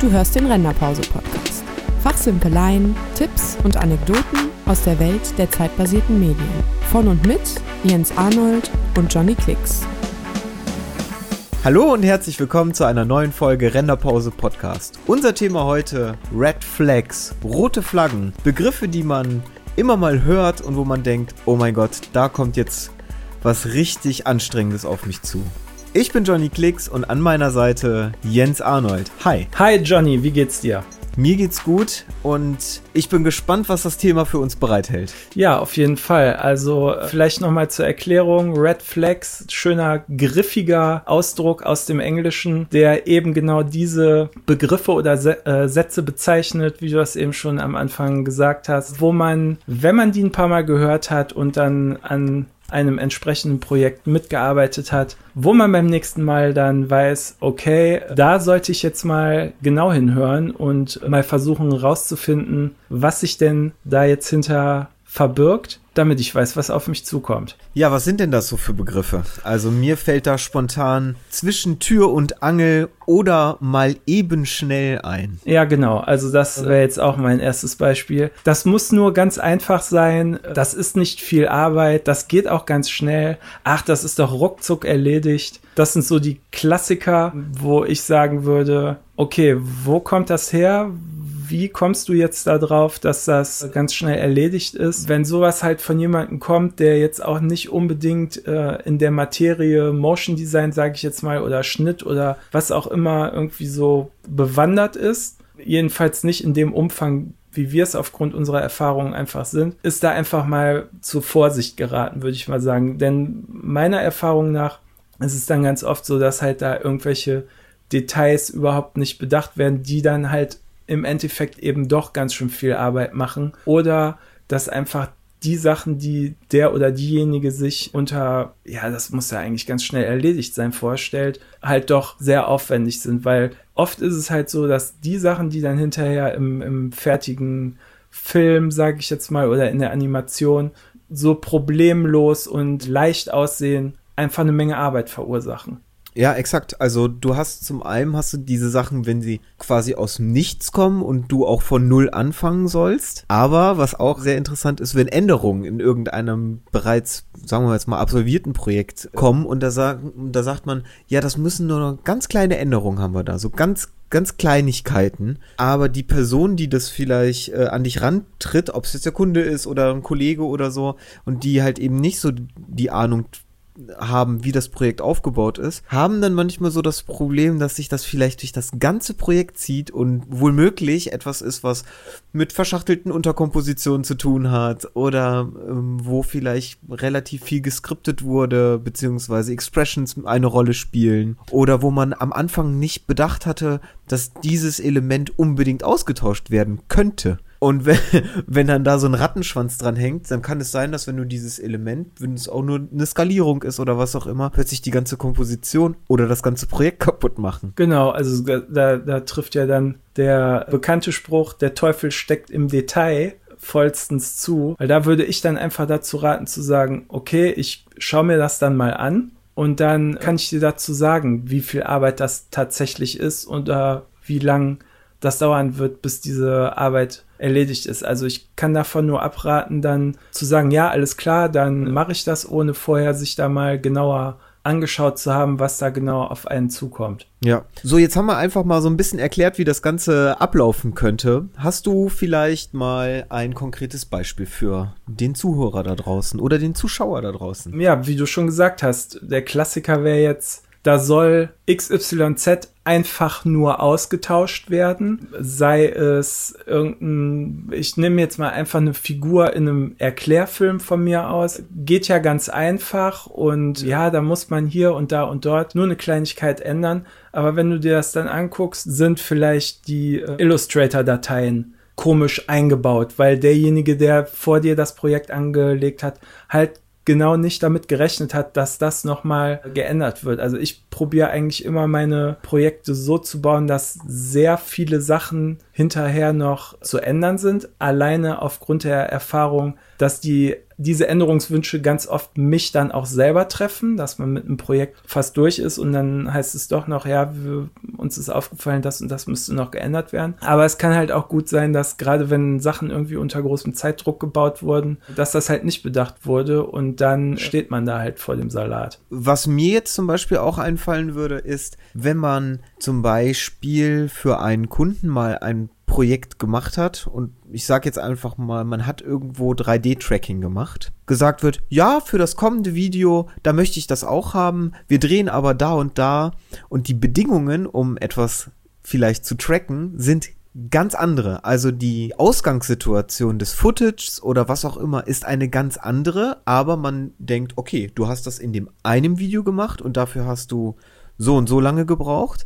Du hörst den Renderpause-Podcast. Fachsimpeleien, Tipps und Anekdoten aus der Welt der zeitbasierten Medien. Von und mit Jens Arnold und Johnny Klicks. Hallo und herzlich willkommen zu einer neuen Folge Renderpause Podcast. Unser Thema heute Red Flags, rote Flaggen, Begriffe, die man immer mal hört und wo man denkt, oh mein Gott, da kommt jetzt was richtig Anstrengendes auf mich zu. Ich bin Johnny Klicks und an meiner Seite Jens Arnold. Hi. Hi Johnny, wie geht's dir? Mir geht's gut und ich bin gespannt, was das Thema für uns bereithält. Ja, auf jeden Fall. Also vielleicht nochmal zur Erklärung. Red Flags, schöner, griffiger Ausdruck aus dem Englischen, der eben genau diese Begriffe oder äh, Sätze bezeichnet, wie du das eben schon am Anfang gesagt hast, wo man, wenn man die ein paar Mal gehört hat und dann an einem entsprechenden Projekt mitgearbeitet hat, wo man beim nächsten Mal dann weiß, okay, da sollte ich jetzt mal genau hinhören und mal versuchen rauszufinden, was sich denn da jetzt hinter verbirgt, damit ich weiß, was auf mich zukommt. Ja, was sind denn das so für Begriffe? Also mir fällt da spontan zwischen Tür und Angel oder mal eben schnell ein. Ja, genau. Also das wäre jetzt auch mein erstes Beispiel. Das muss nur ganz einfach sein. Das ist nicht viel Arbeit. Das geht auch ganz schnell. Ach, das ist doch ruckzuck erledigt. Das sind so die Klassiker, wo ich sagen würde, okay, wo kommt das her? Wie kommst du jetzt darauf, dass das ganz schnell erledigt ist? Wenn sowas halt von jemandem kommt, der jetzt auch nicht unbedingt äh, in der Materie Motion Design, sage ich jetzt mal, oder Schnitt oder was auch immer irgendwie so bewandert ist, jedenfalls nicht in dem Umfang, wie wir es aufgrund unserer Erfahrungen einfach sind, ist da einfach mal zu Vorsicht geraten, würde ich mal sagen. Denn meiner Erfahrung nach ist es dann ganz oft so, dass halt da irgendwelche Details überhaupt nicht bedacht werden, die dann halt im Endeffekt eben doch ganz schön viel Arbeit machen oder dass einfach die Sachen, die der oder diejenige sich unter, ja, das muss ja eigentlich ganz schnell erledigt sein, vorstellt, halt doch sehr aufwendig sind, weil oft ist es halt so, dass die Sachen, die dann hinterher im, im fertigen Film, sage ich jetzt mal, oder in der Animation so problemlos und leicht aussehen, einfach eine Menge Arbeit verursachen. Ja, exakt. Also du hast zum einen hast du diese Sachen, wenn sie quasi aus nichts kommen und du auch von null anfangen sollst. Aber was auch sehr interessant ist, wenn Änderungen in irgendeinem bereits, sagen wir jetzt mal, absolvierten Projekt kommen und da, sagen, da sagt man, ja, das müssen nur ganz kleine Änderungen haben wir da, so ganz ganz Kleinigkeiten, aber die Person, die das vielleicht äh, an dich rantritt, ob es jetzt der Kunde ist oder ein Kollege oder so, und die halt eben nicht so die Ahnung haben, wie das Projekt aufgebaut ist, haben dann manchmal so das Problem, dass sich das vielleicht durch das ganze Projekt zieht und wohlmöglich etwas ist, was mit verschachtelten Unterkompositionen zu tun hat oder ähm, wo vielleicht relativ viel geskriptet wurde, beziehungsweise Expressions eine Rolle spielen oder wo man am Anfang nicht bedacht hatte, dass dieses Element unbedingt ausgetauscht werden könnte. Und wenn, wenn dann da so ein Rattenschwanz dran hängt, dann kann es sein, dass wenn du dieses Element, wenn es auch nur eine Skalierung ist oder was auch immer, plötzlich die ganze Komposition oder das ganze Projekt kaputt machen. Genau, also da, da trifft ja dann der bekannte Spruch, der Teufel steckt im Detail vollstens zu, weil da würde ich dann einfach dazu raten zu sagen, okay, ich schaue mir das dann mal an und dann kann ich dir dazu sagen, wie viel Arbeit das tatsächlich ist und uh, wie lang das dauern wird, bis diese Arbeit erledigt ist. Also ich kann davon nur abraten, dann zu sagen, ja, alles klar, dann mache ich das, ohne vorher sich da mal genauer angeschaut zu haben, was da genau auf einen zukommt. Ja. So, jetzt haben wir einfach mal so ein bisschen erklärt, wie das Ganze ablaufen könnte. Hast du vielleicht mal ein konkretes Beispiel für den Zuhörer da draußen oder den Zuschauer da draußen? Ja, wie du schon gesagt hast, der Klassiker wäre jetzt da soll XYZ einfach nur ausgetauscht werden, sei es irgendein, ich nehme jetzt mal einfach eine Figur in einem Erklärfilm von mir aus, geht ja ganz einfach und ja, da muss man hier und da und dort nur eine Kleinigkeit ändern, aber wenn du dir das dann anguckst, sind vielleicht die äh, Illustrator-Dateien komisch eingebaut, weil derjenige, der vor dir das Projekt angelegt hat, halt genau nicht damit gerechnet hat, dass das nochmal geändert wird. Also ich probiere eigentlich immer meine Projekte so zu bauen, dass sehr viele Sachen hinterher noch zu ändern sind. Alleine aufgrund der Erfahrung, dass die diese Änderungswünsche ganz oft mich dann auch selber treffen, dass man mit einem Projekt fast durch ist und dann heißt es doch noch, ja, wir, uns ist aufgefallen, das und das müsste noch geändert werden. Aber es kann halt auch gut sein, dass gerade wenn Sachen irgendwie unter großem Zeitdruck gebaut wurden, dass das halt nicht bedacht wurde und dann steht man da halt vor dem Salat. Was mir jetzt zum Beispiel auch einfallen würde, ist, wenn man zum Beispiel für einen Kunden mal ein Projekt gemacht hat. Und ich sage jetzt einfach mal, man hat irgendwo 3D-Tracking gemacht, gesagt wird, ja, für das kommende Video, da möchte ich das auch haben, wir drehen aber da und da. Und die Bedingungen, um etwas vielleicht zu tracken, sind ganz andere. Also die Ausgangssituation des Footages oder was auch immer ist eine ganz andere, aber man denkt, okay, du hast das in dem einen Video gemacht und dafür hast du so und so lange gebraucht.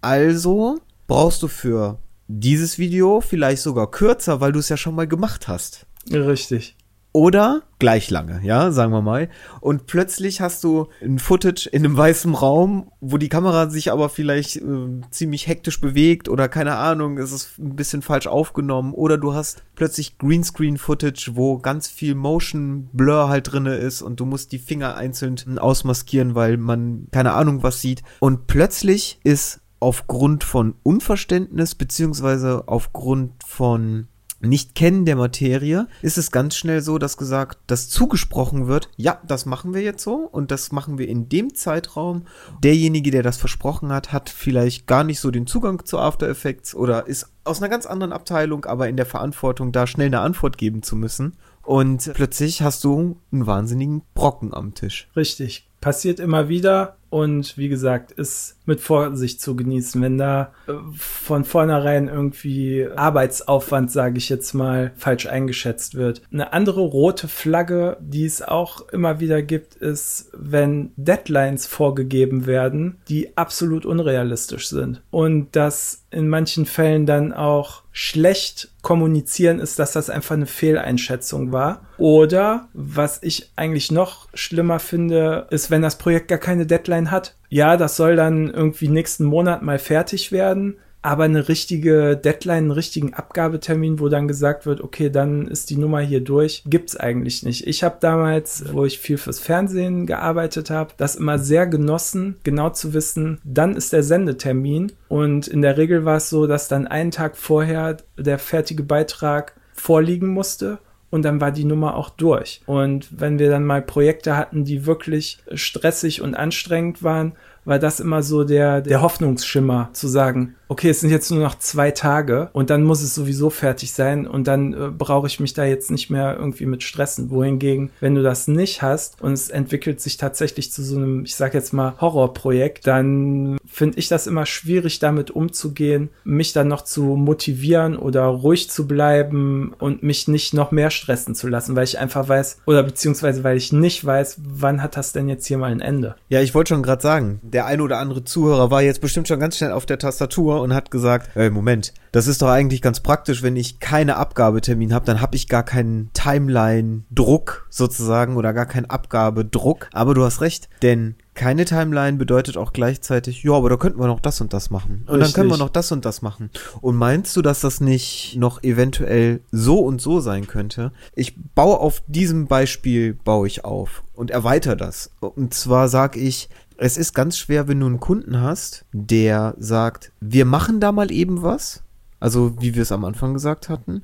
Also brauchst du für dieses Video vielleicht sogar kürzer, weil du es ja schon mal gemacht hast. Richtig. Oder gleich lange, ja, sagen wir mal. Und plötzlich hast du ein Footage in einem weißen Raum, wo die Kamera sich aber vielleicht äh, ziemlich hektisch bewegt oder keine Ahnung, es ist ein bisschen falsch aufgenommen. Oder du hast plötzlich Greenscreen-Footage, wo ganz viel Motion Blur halt drinne ist und du musst die Finger einzeln ausmaskieren, weil man keine Ahnung was sieht. Und plötzlich ist aufgrund von Unverständnis beziehungsweise aufgrund von nicht-Kennen der Materie ist es ganz schnell so, dass gesagt, dass zugesprochen wird, ja, das machen wir jetzt so und das machen wir in dem Zeitraum. Derjenige, der das versprochen hat, hat vielleicht gar nicht so den Zugang zu After Effects oder ist aus einer ganz anderen Abteilung, aber in der Verantwortung, da schnell eine Antwort geben zu müssen. Und plötzlich hast du einen wahnsinnigen Brocken am Tisch. Richtig. Passiert immer wieder und wie gesagt, ist mit Vorsicht zu genießen, wenn da äh, von vornherein irgendwie Arbeitsaufwand, sage ich jetzt mal, falsch eingeschätzt wird. Eine andere rote Flagge, die es auch immer wieder gibt, ist, wenn Deadlines vorgegeben werden, die absolut unrealistisch sind und das in manchen Fällen dann auch schlecht kommunizieren ist, dass das einfach eine Fehleinschätzung war. Oder was ich eigentlich noch schlimmer finde, ist, wenn das Projekt gar keine Deadline hat. Ja, das soll dann irgendwie nächsten Monat mal fertig werden aber eine richtige Deadline, einen richtigen Abgabetermin, wo dann gesagt wird, okay, dann ist die Nummer hier durch, gibt's eigentlich nicht. Ich habe damals, wo ich viel fürs Fernsehen gearbeitet habe, das immer sehr genossen, genau zu wissen, dann ist der Sendetermin und in der Regel war es so, dass dann einen Tag vorher der fertige Beitrag vorliegen musste und dann war die Nummer auch durch. Und wenn wir dann mal Projekte hatten, die wirklich stressig und anstrengend waren, war das immer so der, der Hoffnungsschimmer zu sagen, okay, es sind jetzt nur noch zwei Tage und dann muss es sowieso fertig sein und dann äh, brauche ich mich da jetzt nicht mehr irgendwie mit stressen. Wohingegen, wenn du das nicht hast und es entwickelt sich tatsächlich zu so einem, ich sag jetzt mal, Horrorprojekt, dann finde ich das immer schwierig, damit umzugehen, mich dann noch zu motivieren oder ruhig zu bleiben und mich nicht noch mehr stressen zu lassen, weil ich einfach weiß, oder beziehungsweise weil ich nicht weiß, wann hat das denn jetzt hier mal ein Ende. Ja, ich wollte schon gerade sagen, der ein oder andere Zuhörer war jetzt bestimmt schon ganz schnell auf der Tastatur und hat gesagt, ey, Moment, das ist doch eigentlich ganz praktisch, wenn ich keine Abgabetermin habe, dann habe ich gar keinen Timeline-Druck sozusagen oder gar keinen Abgabedruck. Aber du hast recht, denn keine Timeline bedeutet auch gleichzeitig, ja, aber da könnten wir noch das und das machen. Und Richtig. dann können wir noch das und das machen. Und meinst du, dass das nicht noch eventuell so und so sein könnte? Ich baue auf diesem Beispiel, baue ich auf und erweitere das. Und zwar sage ich, es ist ganz schwer, wenn du einen Kunden hast, der sagt, wir machen da mal eben was. Also, wie wir es am Anfang gesagt hatten.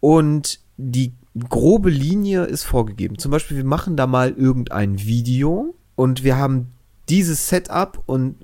Und die grobe Linie ist vorgegeben. Zum Beispiel, wir machen da mal irgendein Video und wir haben dieses Setup und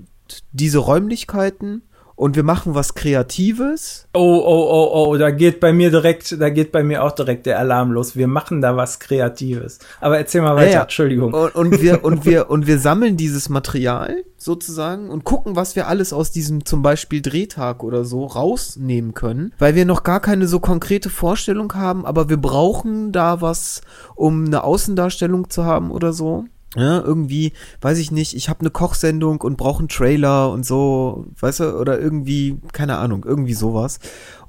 diese Räumlichkeiten und wir machen was Kreatives. Oh, oh, oh, oh, da geht bei mir direkt, da geht bei mir auch direkt der Alarm los. Wir machen da was Kreatives. Aber erzähl mal weiter, ja, ja. Entschuldigung. Und, und, wir, und wir, und wir sammeln dieses Material sozusagen und gucken, was wir alles aus diesem zum Beispiel Drehtag oder so rausnehmen können, weil wir noch gar keine so konkrete Vorstellung haben, aber wir brauchen da was, um eine Außendarstellung zu haben oder so. Ja, irgendwie, weiß ich nicht, ich habe eine Kochsendung und brauche einen Trailer und so, weißt du, oder irgendwie, keine Ahnung, irgendwie sowas.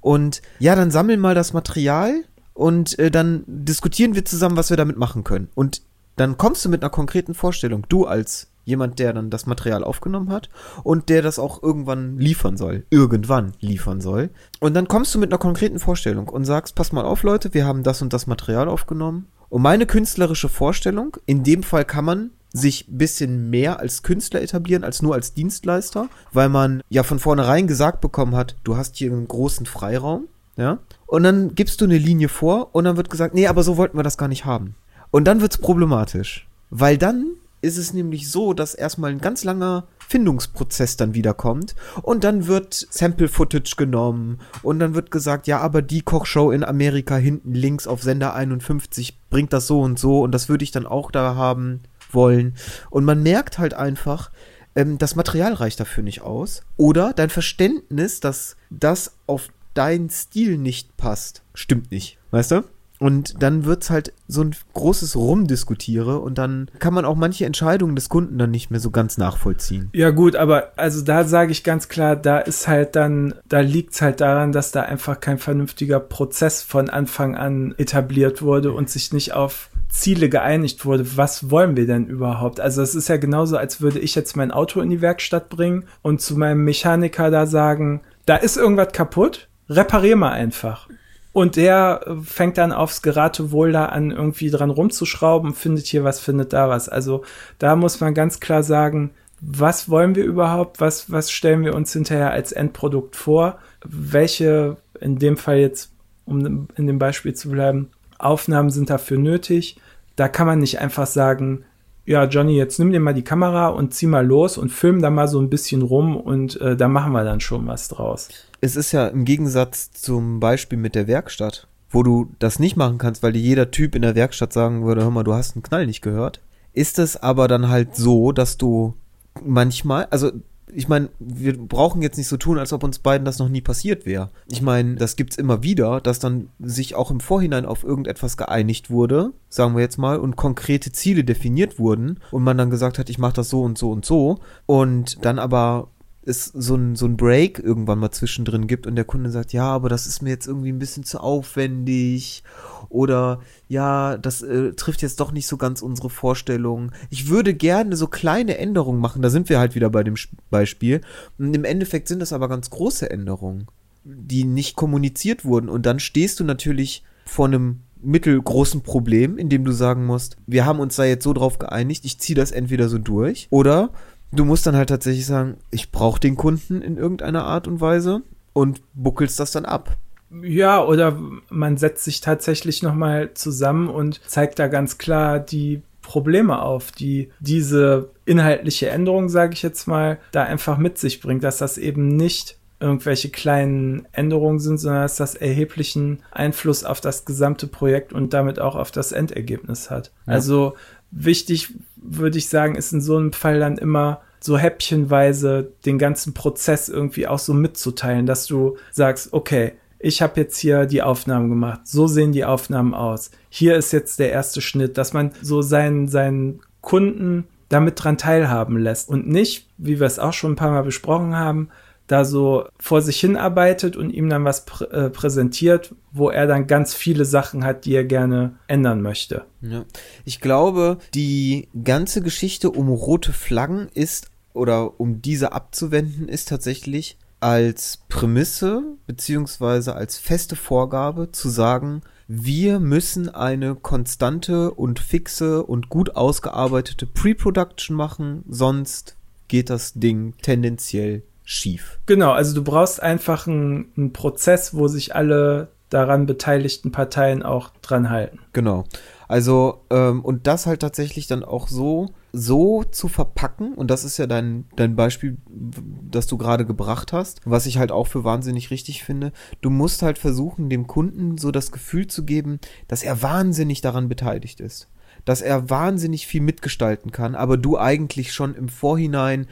Und ja, dann sammeln mal das Material und äh, dann diskutieren wir zusammen, was wir damit machen können. Und dann kommst du mit einer konkreten Vorstellung, du als jemand, der dann das Material aufgenommen hat und der das auch irgendwann liefern soll, irgendwann liefern soll. Und dann kommst du mit einer konkreten Vorstellung und sagst, pass mal auf, Leute, wir haben das und das Material aufgenommen und meine künstlerische Vorstellung, in dem Fall kann man sich ein bisschen mehr als Künstler etablieren, als nur als Dienstleister, weil man ja von vornherein gesagt bekommen hat, du hast hier einen großen Freiraum, ja, und dann gibst du eine Linie vor und dann wird gesagt, nee, aber so wollten wir das gar nicht haben. Und dann wird's problematisch, weil dann ist es nämlich so, dass erstmal ein ganz langer Findungsprozess dann wieder kommt und dann wird Sample Footage genommen und dann wird gesagt, ja, aber die Kochshow in Amerika hinten links auf Sender 51 bringt das so und so und das würde ich dann auch da haben wollen und man merkt halt einfach, ähm, das Material reicht dafür nicht aus oder dein Verständnis, dass das auf deinen Stil nicht passt, stimmt nicht, weißt du? Und dann wird's halt so ein großes Rumdiskutiere und dann kann man auch manche Entscheidungen des Kunden dann nicht mehr so ganz nachvollziehen. Ja gut, aber also da sage ich ganz klar, da ist halt dann, da liegt's halt daran, dass da einfach kein vernünftiger Prozess von Anfang an etabliert wurde und sich nicht auf Ziele geeinigt wurde. Was wollen wir denn überhaupt? Also es ist ja genauso, als würde ich jetzt mein Auto in die Werkstatt bringen und zu meinem Mechaniker da sagen, da ist irgendwas kaputt, reparier mal einfach. Und der fängt dann aufs Geratewohl da an, irgendwie dran rumzuschrauben, findet hier was, findet da was. Also da muss man ganz klar sagen, was wollen wir überhaupt? Was, was stellen wir uns hinterher als Endprodukt vor? Welche, in dem Fall jetzt, um in dem Beispiel zu bleiben, Aufnahmen sind dafür nötig? Da kann man nicht einfach sagen, ja, Johnny, jetzt nimm dir mal die Kamera und zieh mal los und film da mal so ein bisschen rum und äh, da machen wir dann schon was draus es ist ja im Gegensatz zum Beispiel mit der Werkstatt, wo du das nicht machen kannst, weil dir jeder Typ in der Werkstatt sagen würde, hör mal, du hast einen Knall nicht gehört. Ist es aber dann halt so, dass du manchmal, also ich meine, wir brauchen jetzt nicht so tun, als ob uns beiden das noch nie passiert wäre. Ich meine, das gibt's immer wieder, dass dann sich auch im Vorhinein auf irgendetwas geeinigt wurde, sagen wir jetzt mal, und konkrete Ziele definiert wurden und man dann gesagt hat, ich mache das so und so und so und dann aber es so ein, so ein Break irgendwann mal zwischendrin gibt und der Kunde sagt, ja, aber das ist mir jetzt irgendwie ein bisschen zu aufwendig oder ja, das äh, trifft jetzt doch nicht so ganz unsere Vorstellungen. Ich würde gerne so kleine Änderungen machen, da sind wir halt wieder bei dem Beispiel. Und im Endeffekt sind das aber ganz große Änderungen, die nicht kommuniziert wurden und dann stehst du natürlich vor einem mittelgroßen Problem, in dem du sagen musst, wir haben uns da jetzt so drauf geeinigt, ich ziehe das entweder so durch oder du musst dann halt tatsächlich sagen, ich brauche den Kunden in irgendeiner Art und Weise und buckelst das dann ab. Ja, oder man setzt sich tatsächlich nochmal zusammen und zeigt da ganz klar die Probleme auf, die diese inhaltliche Änderung, sage ich jetzt mal, da einfach mit sich bringt, dass das eben nicht irgendwelche kleinen Änderungen sind, sondern dass das erheblichen Einfluss auf das gesamte Projekt und damit auch auf das Endergebnis hat. Ja. Also wichtig würde ich sagen, ist in so einem Fall dann immer so häppchenweise den ganzen Prozess irgendwie auch so mitzuteilen, dass du sagst, okay, ich habe jetzt hier die Aufnahmen gemacht, so sehen die Aufnahmen aus. Hier ist jetzt der erste Schnitt, dass man so seinen, seinen Kunden damit dran teilhaben lässt und nicht, wie wir es auch schon ein paar Mal besprochen haben, da so vor sich hinarbeitet und ihm dann was prä äh, präsentiert, wo er dann ganz viele Sachen hat, die er gerne ändern möchte. Ja. Ich glaube, die ganze Geschichte um rote Flaggen ist oder um diese abzuwenden, ist tatsächlich als Prämisse beziehungsweise als feste Vorgabe zu sagen, wir müssen eine konstante und fixe und gut ausgearbeitete Pre-Production machen, sonst geht das Ding tendenziell schief. Genau, also du brauchst einfach einen, einen Prozess, wo sich alle daran beteiligten Parteien auch dran halten. Genau. Also, ähm, und das halt tatsächlich dann auch so, so zu verpacken, und das ist ja dein, dein Beispiel, das du gerade gebracht hast, was ich halt auch für wahnsinnig richtig finde. Du musst halt versuchen, dem Kunden so das Gefühl zu geben, dass er wahnsinnig daran beteiligt ist dass er wahnsinnig viel mitgestalten kann, aber du eigentlich schon im Vorhinein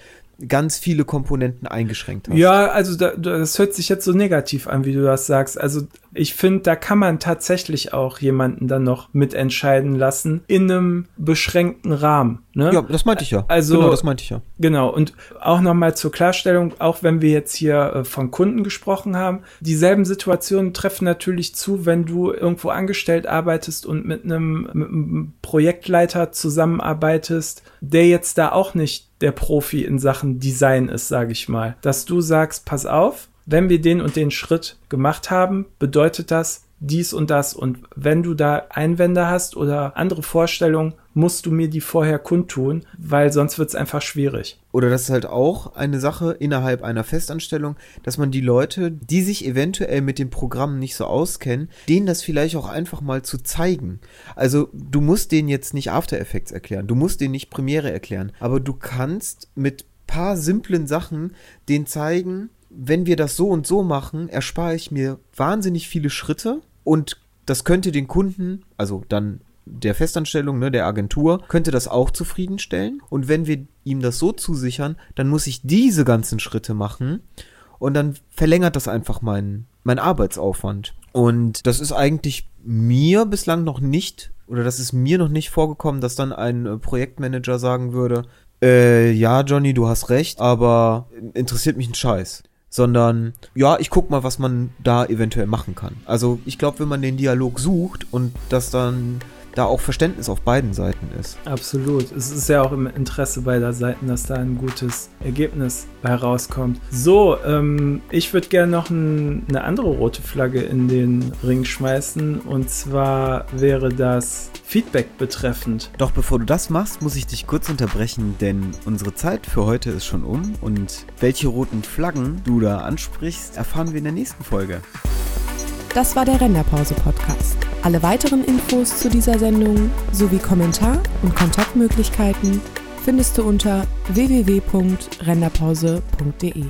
ganz viele Komponenten eingeschränkt hast. Ja, also da, das hört sich jetzt so negativ an, wie du das sagst. Also ich finde, da kann man tatsächlich auch jemanden dann noch mitentscheiden lassen in einem beschränkten Rahmen. Ne? Ja, das meinte ich ja. Also, genau, das meinte ich ja. Genau, und auch nochmal zur Klarstellung, auch wenn wir jetzt hier äh, von Kunden gesprochen haben, dieselben Situationen treffen natürlich zu, wenn du irgendwo angestellt arbeitest und mit einem, mit einem Projektleiter zusammenarbeitest, der jetzt da auch nicht der Profi in Sachen Design ist, sage ich mal. Dass du sagst, pass auf, wenn wir den und den Schritt gemacht haben, bedeutet das dies und das. Und wenn du da Einwände hast oder andere Vorstellungen, musst du mir die vorher kundtun, weil sonst wird es einfach schwierig. Oder das ist halt auch eine Sache innerhalb einer Festanstellung, dass man die Leute, die sich eventuell mit dem Programm nicht so auskennen, denen das vielleicht auch einfach mal zu zeigen. Also du musst denen jetzt nicht After Effects erklären, du musst denen nicht Premiere erklären, aber du kannst mit paar simplen Sachen denen zeigen, wenn wir das so und so machen, erspare ich mir wahnsinnig viele Schritte und das könnte den Kunden, also dann der Festanstellung, ne, der Agentur, könnte das auch zufriedenstellen. Und wenn wir ihm das so zusichern, dann muss ich diese ganzen Schritte machen und dann verlängert das einfach meinen mein Arbeitsaufwand. Und das ist eigentlich mir bislang noch nicht, oder das ist mir noch nicht vorgekommen, dass dann ein äh, Projektmanager sagen würde, äh, ja, Johnny, du hast recht, aber interessiert mich ein Scheiß sondern ja, ich guck mal, was man da eventuell machen kann. Also ich glaube, wenn man den Dialog sucht und das dann da auch Verständnis auf beiden Seiten ist. Absolut. Es ist ja auch im Interesse beider Seiten, dass da ein gutes Ergebnis herauskommt. So, ähm, ich würde gerne noch ein, eine andere rote Flagge in den Ring schmeißen und zwar wäre das Feedback betreffend. Doch bevor du das machst, muss ich dich kurz unterbrechen, denn unsere Zeit für heute ist schon um und welche roten Flaggen du da ansprichst, erfahren wir in der nächsten Folge. Das war der Renderpause-Podcast. Alle weiteren Infos zu dieser Sendung sowie Kommentar- und Kontaktmöglichkeiten findest du unter www.renderpause.de.